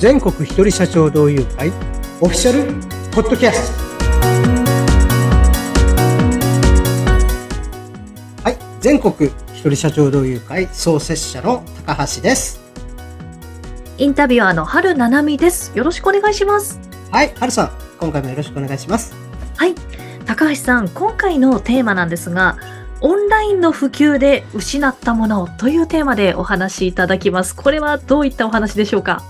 全国一人社長同友会オフィシャルポッドキャストはい全国一人社長同友会創設者の高橋ですインタビュアーの春七海です。よろしくお願いします。はい春さん今回もよろしくお願いしますはい。高橋さん、今回のテーマなんですが、オンラインの普及で失ったものというテーマでお話しいただきます。これはどういったお話でしょうか？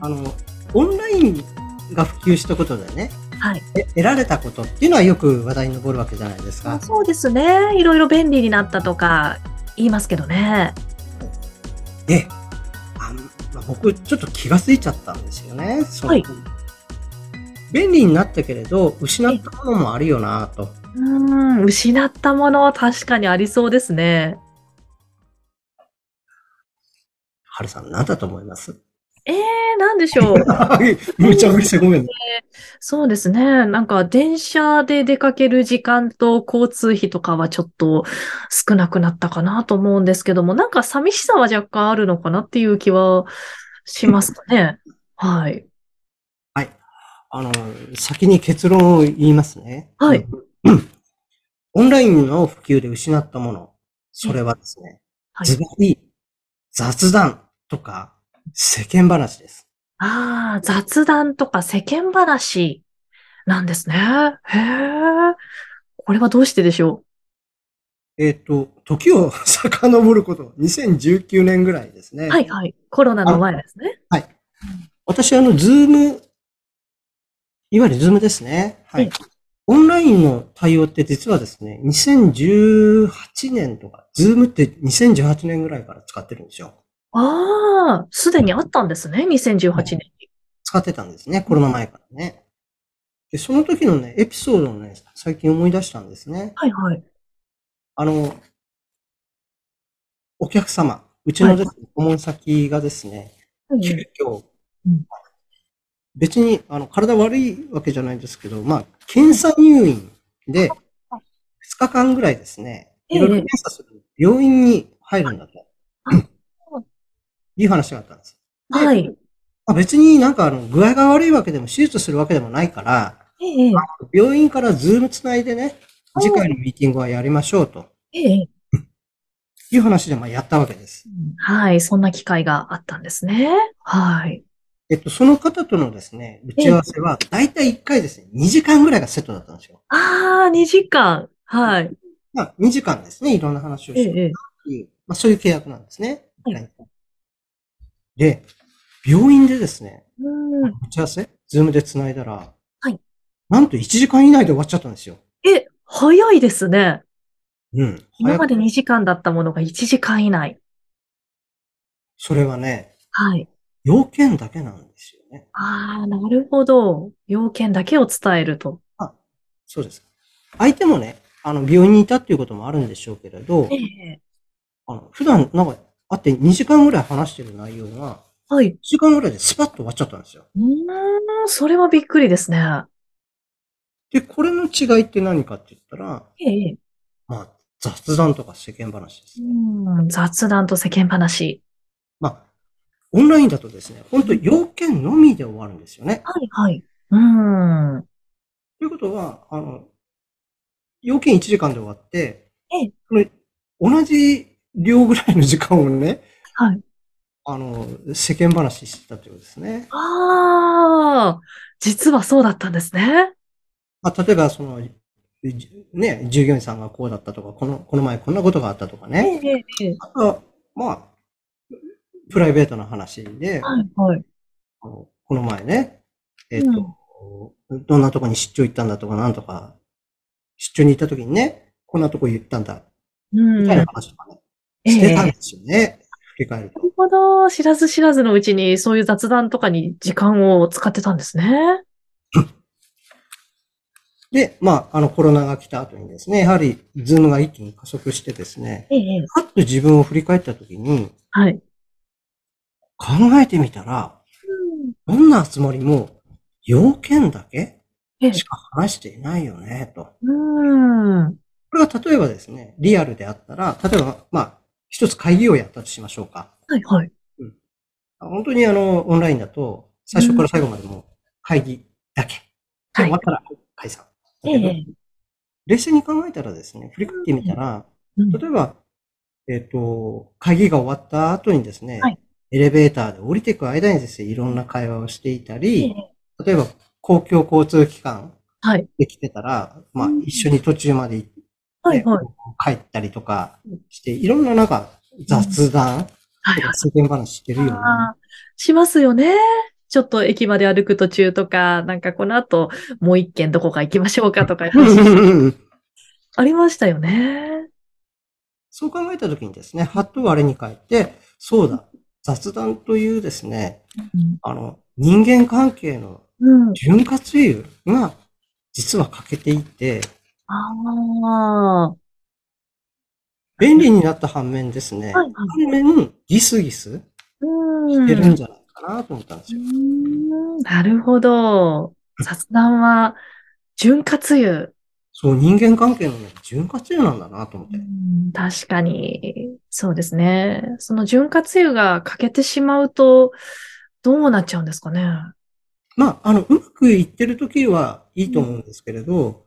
あのオンラインが普及したことでねはい。え得られたことっていうのはよく話題に上るわけじゃないですかそうですね。いろいろ便利になったとか言いますけどね。であまあ僕ちょっと気がついちゃったんですよねはい便利になったけれど失ったものもあるよなとうーん、失ったものは確かにありそうですね。春さん何だと思います？えー、なんでしょう。むちゃくちゃごめんね。そうですね。なんか電車で出かける時間と交通費とかはちょっと少なくなったかなと思うんですけども、なんか寂しさは若干あるのかなっていう気はしますかね。はい。あの、先に結論を言いますね。はいうん。オンラインの普及で失ったもの、それはですね、はいズバリ雑談とか世間話です。ああ、雑談とか世間話なんですね。へえ。これはどうしてでしょえっと、時を遡ること、2019年ぐらいですね。うはいはい。コロナの前ですね。私、あの、 Zoom、いわゆる Zoom ですね。はええい。オンラインの対応って実はですね、2018年とか、ズームって2018年ぐらいから使ってるんですよ。ああ、すでにあったんですね。2018年に。使ってたんですね、コロナ前からね。で、その時のね、エピソードをね、最近思い出したんですね。はいはい。あの、お客様、うちのですね、顧問先がですね、うん急遽うん、別にあの体悪いわけじゃないんですけど、まあ、検査入院で、2日間ぐらいですね、ええいろいろ検査する病院に入るんだとあ。いう話があったんです。ではい。まあ、別になんかあの具合が悪いわけでも手術するわけでもないから、ええ、病院からズームつないでね、次回のミーティングはやりましょうとええ。いう話でまあやったわけです。はい、そんな機会があったんですね。はい。えっと、その方とのですね、打ち合わせは、だいたい1回ですね、2時間ぐらいがセットだったんですよ。ああ、2時間。はい。まあ、2時間ですね、いろんな話をえしてえ、っていう、まあ、そういう契約なんですね。はいで、病院でですね、うん。打ち合わせ、ズームで繋いだら、はいなんと1時間以内で終わっちゃったんですよ。え、早いですね。うん。今まで早く2時間だったものが1時間以内。それはね、はい。要件だけなんですよね。ああ、なるほど。要件だけを伝えると。そうです。相手もね、あの、病院にいたっていうこともあるんでしょうけれどえ、え。あの普段、なんか、会って2時間ぐらい話してる内容が、はい。1時間ぐらいでスパッと終わっちゃったんですよ。うーん、それはびっくりですね。で、これの違いって何かって言ったら、ええ。まあ、雑談とか世間話です。うん、雑談と世間話。まあ、オンラインだとですね、本当要件のみで終わるんですよね。はい、はい。うん。ということは、あの、要件1時間で終わって、ええ同じ量ぐらいの時間をね、はい。あの、世間話してたということですね。ああ、実はそうだったんですね。まあ、例えば、その、じね、従業員さんがこうだったとか、この、この前こんなことがあったとかえね。え、ええ。あとは、まあ、プライベートな話で、はい、はい。あのこの前ね、えっ、と、どんなとこに出張行ったんだとか、なんとか、出張に行った時にね、こんなとこ行ったんだ、うん。みたいな話とかね、してたんですよね。振り返ると。ほど。知らず知らずのうちにそういう雑談とかに時間を使ってたんですね。で、まあ、あの、コロナが来た後にですね、やはり、ズームが一気に加速してですね、ええ。パッと自分を振り返った時に、はい。考えてみたら、どんな集まりも、要件だけええ。しか話していないよね、と。うん。これが例えばですね、リアルであったら、例えば、まあ、一つ会議をやったとしましょうか。はい、はい。本当にあの、オンラインだと、最初から最後までも会議だけ。で、終わったら解散。ええ。冷静に考えたらですね、振り返ってみたら、うん例えば、えっ、と、会議が終わった後にですね、はいエレベーターで降りていく間にですね、いろんな会話をしていたえり、え例えば公共交通機関はい。できてたら、まあうん一緒に途中まで行って、はい、はい。帰ったりとかして、いろんななんか雑談はいとか世間話してるよね。あーしますよね。ちょっと駅まで歩く途中とか、なんかこの後、もう一軒どこか行きましょうかとかありましたよね。そう考えたときにですね、はっと我に返って、そうだ、雑談というですね、あの、人間関係のうん。潤滑油が実は欠けていて、ああ。便利になった反面ですね、はいはい反面ギスギスうん。してるんじゃないかなと思ったんですよ。うーんなるほど。雑談は、潤滑油。そう、人間関係のね、潤滑油なんだなと思って。うん確かに、そうですね。その潤滑油が欠けてしまうと、どうなっちゃうんですかね。まあ、あの、うまくいってる時はいいと思うんですけれど、こ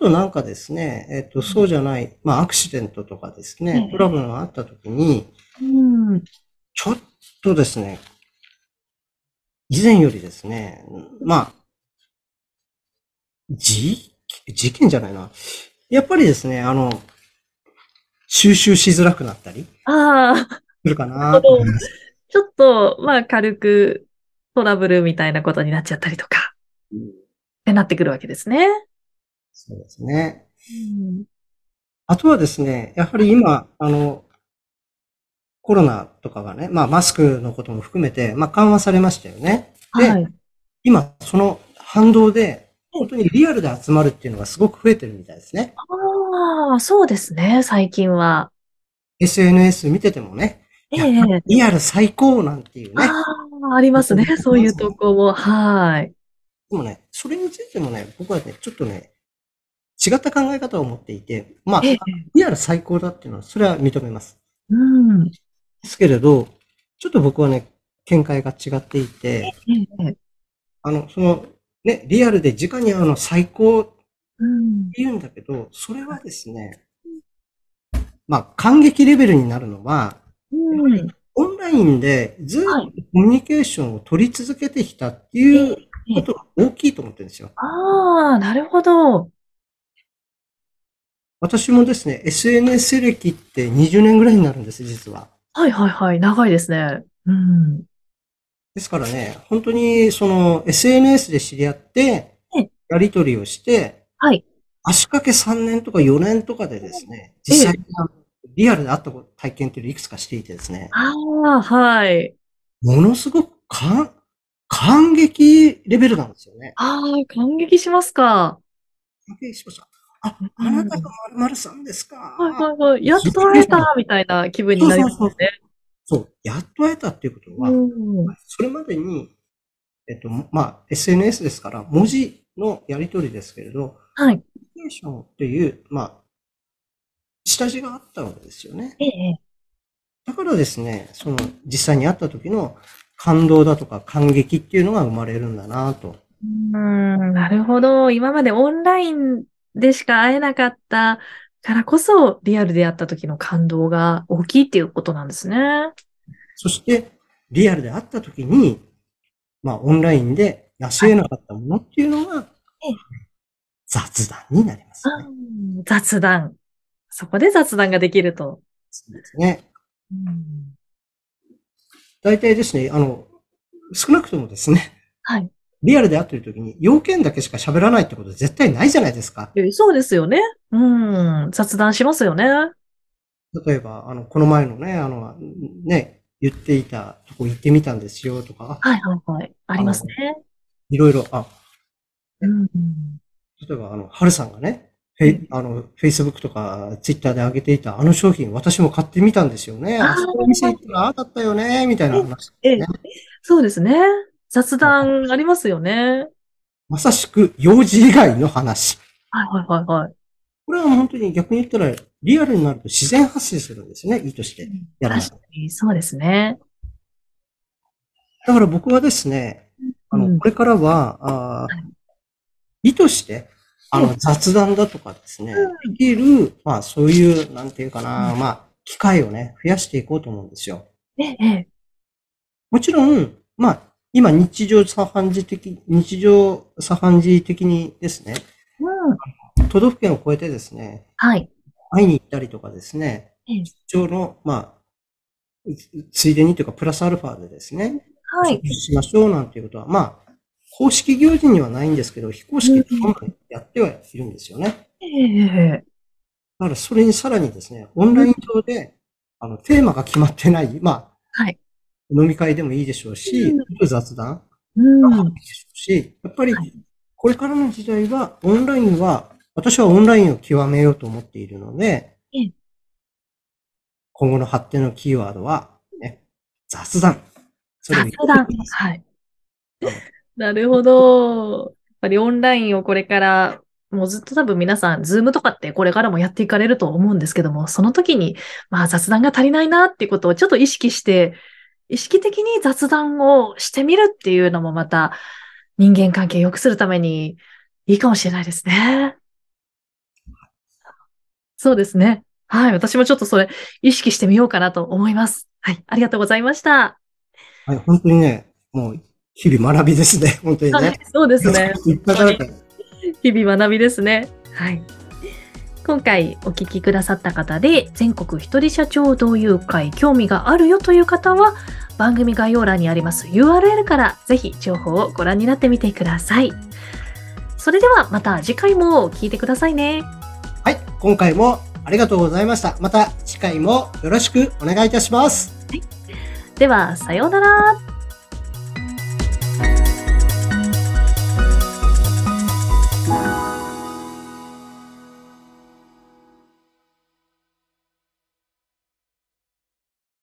となんかですね、えっと、そうじゃない、まあ、アクシデントとかですえねえ、トラブルがあった時に、うん。ちょっとですね、以前よりですね、まあ、じ、事件じゃないな。やっぱりですね、あの、収集しづらくなったりああ、するかなと思います。ちょっと、まあ、軽くトラブルみたいなことになっちゃったりとか、うんってなってくるわけですね。そうですね。うんあとはですね、やはり今、あの、コロナとかがね、まあマスクのことも含めて、まあ緩和されましたよね。ではい。今、その反動で、本当にリアルで集まるっていうのがすごく増えてるみたいですね。ああ、そうですね、最近は。SNS 見ててもね、ええ。リアル最高なんていうね。ああ、ありますね、そういう投稿も。はい。でもね、それについてもね、僕はね、ちょっとね、違った考え方を持っていて、まあええ、リアル最高だっていうのは、それは認めます。うん。ですけれど、ちょっと僕はね、見解が違っていて、ええ。あの、その、ね、リアルで直に会うの最高ってうん。言うんだけど、それはですね、まあ、感激レベルになるのは、うん。オンラインでずっとはいコミュニケーションを取り続けてきたっていうことが大きいと思ってるんですよ。ああ、なるほど。私もですね、SNS 歴って20年ぐらいになるんです、実は。はいはいはい。長いですね。うん。ですからね、本当にその SNS で知り合ってええ、やり取りをして、はい。足掛け3年とか4年とかでですね、実際にリアルで会った体験っていうのをいくつかしていてですね、ああ、はい。ものすごく感、感激レベルなんですよね。ああ、感激しますか。感激しました。あ、あなたが〇〇さんですか？はいはいはい。やっと会えたみたいな気分になりますそうそうね。そう、やっと会えたっていうことは、うん。それまでに、えっと、まあ、SNS ですから、文字のやり取りですけれど、はい。コミュニケーションという、まあ、下地があったわけですよね。ええ。だからですね、その、実際に会った時の感動だとか感激っていうのが生まれるんだなと。うん、なるほど。今までオンラインでしか会えなかったからこそ、リアルで会った時の感動が大きいっていうことなんですね。そして、リアルで会った時に、まあ、オンラインで成し得なかったものっていうのがええ、雑談になりますね。うん雑談。そこで雑談ができると。そうですね。うん大体ですね、あの、少なくともですね、はい。リアルで会ってる時に要件だけしか喋らないってこと絶対ないじゃないですか。えそうですよね。うん。雑談しますよね。例えば、あの、この前のね、あの、ね、言っていたとこ行ってみたんですよとか、あはいはいはい。ありますね。いろいろ、あ、うん。例えば、あの、春さんがね、フェイあの、Facebook とか Twitter で上げていたあの商品、私も買ってみたんですよね。あそこの店行ったら、ああだったよね、みたいな話。ええ、そうですね。雑談ありますよね。まさしく、用事以外の話。はいはいはいはい。これは本当に逆に言ったら、リアルになると自然発生するんですよね、いいとして。やらない確かに、そうですね。だから僕はですね、あの、うんこれからは、あー意図して、あの、雑談だとかですね、できる、まあ、そういう、なんていうかな、まあ、機会をね、増やしていこうと思うんですよ。ええ、ええ。もちろん、まあ、今、日常茶飯事的、日常茶飯事的にですね、うん。都道府県を越えてですね、はい。会いに行ったりとかですね、ええ出張の、まあ、ついでにというか、プラスアルファでですね、はい。しましょうなんていうことは、まあ、公式行事にはないんですけど、非公式でやってはいるんですよね。ええ、だからそれにさらにですね、オンライン上で、あの、テーマが決まってない、まあ、はい。飲み会でもいいでしょうしう、雑談うん。もいいでしょうし、やっぱり、これからの時代は、オンラインは、私はオンラインを極めようと思っているのでええ、今後の発展のキーワードは、ね、雑談。それを雑談。はい。なるほど。やっぱりオンラインをこれから、もうずっと多分皆さん、ズームとかってこれからもやっていかれると思うんですけども、その時に、まあ雑談が足りないなっていうことをちょっと意識して、意識的に雑談をしてみるっていうのもまた人間関係を良くするためにいいかもしれないですね。そうですね。はい。私もちょっとそれ意識してみようかなと思います。はい。ありがとうございました。はい、本当にね、もう、日々学びですね、本当にはいね。。そうですね。日々学びですね。はい。今回お聞きくださった方で、全国一人社長同友会興味があるよという方は、番組概要欄にあります URL からぜひ情報をご覧になってみてください。それではまた次回も聞いてくださいね。はい、今回もありがとうございました。また次回もよろしくお願いいたします。では、さようなら。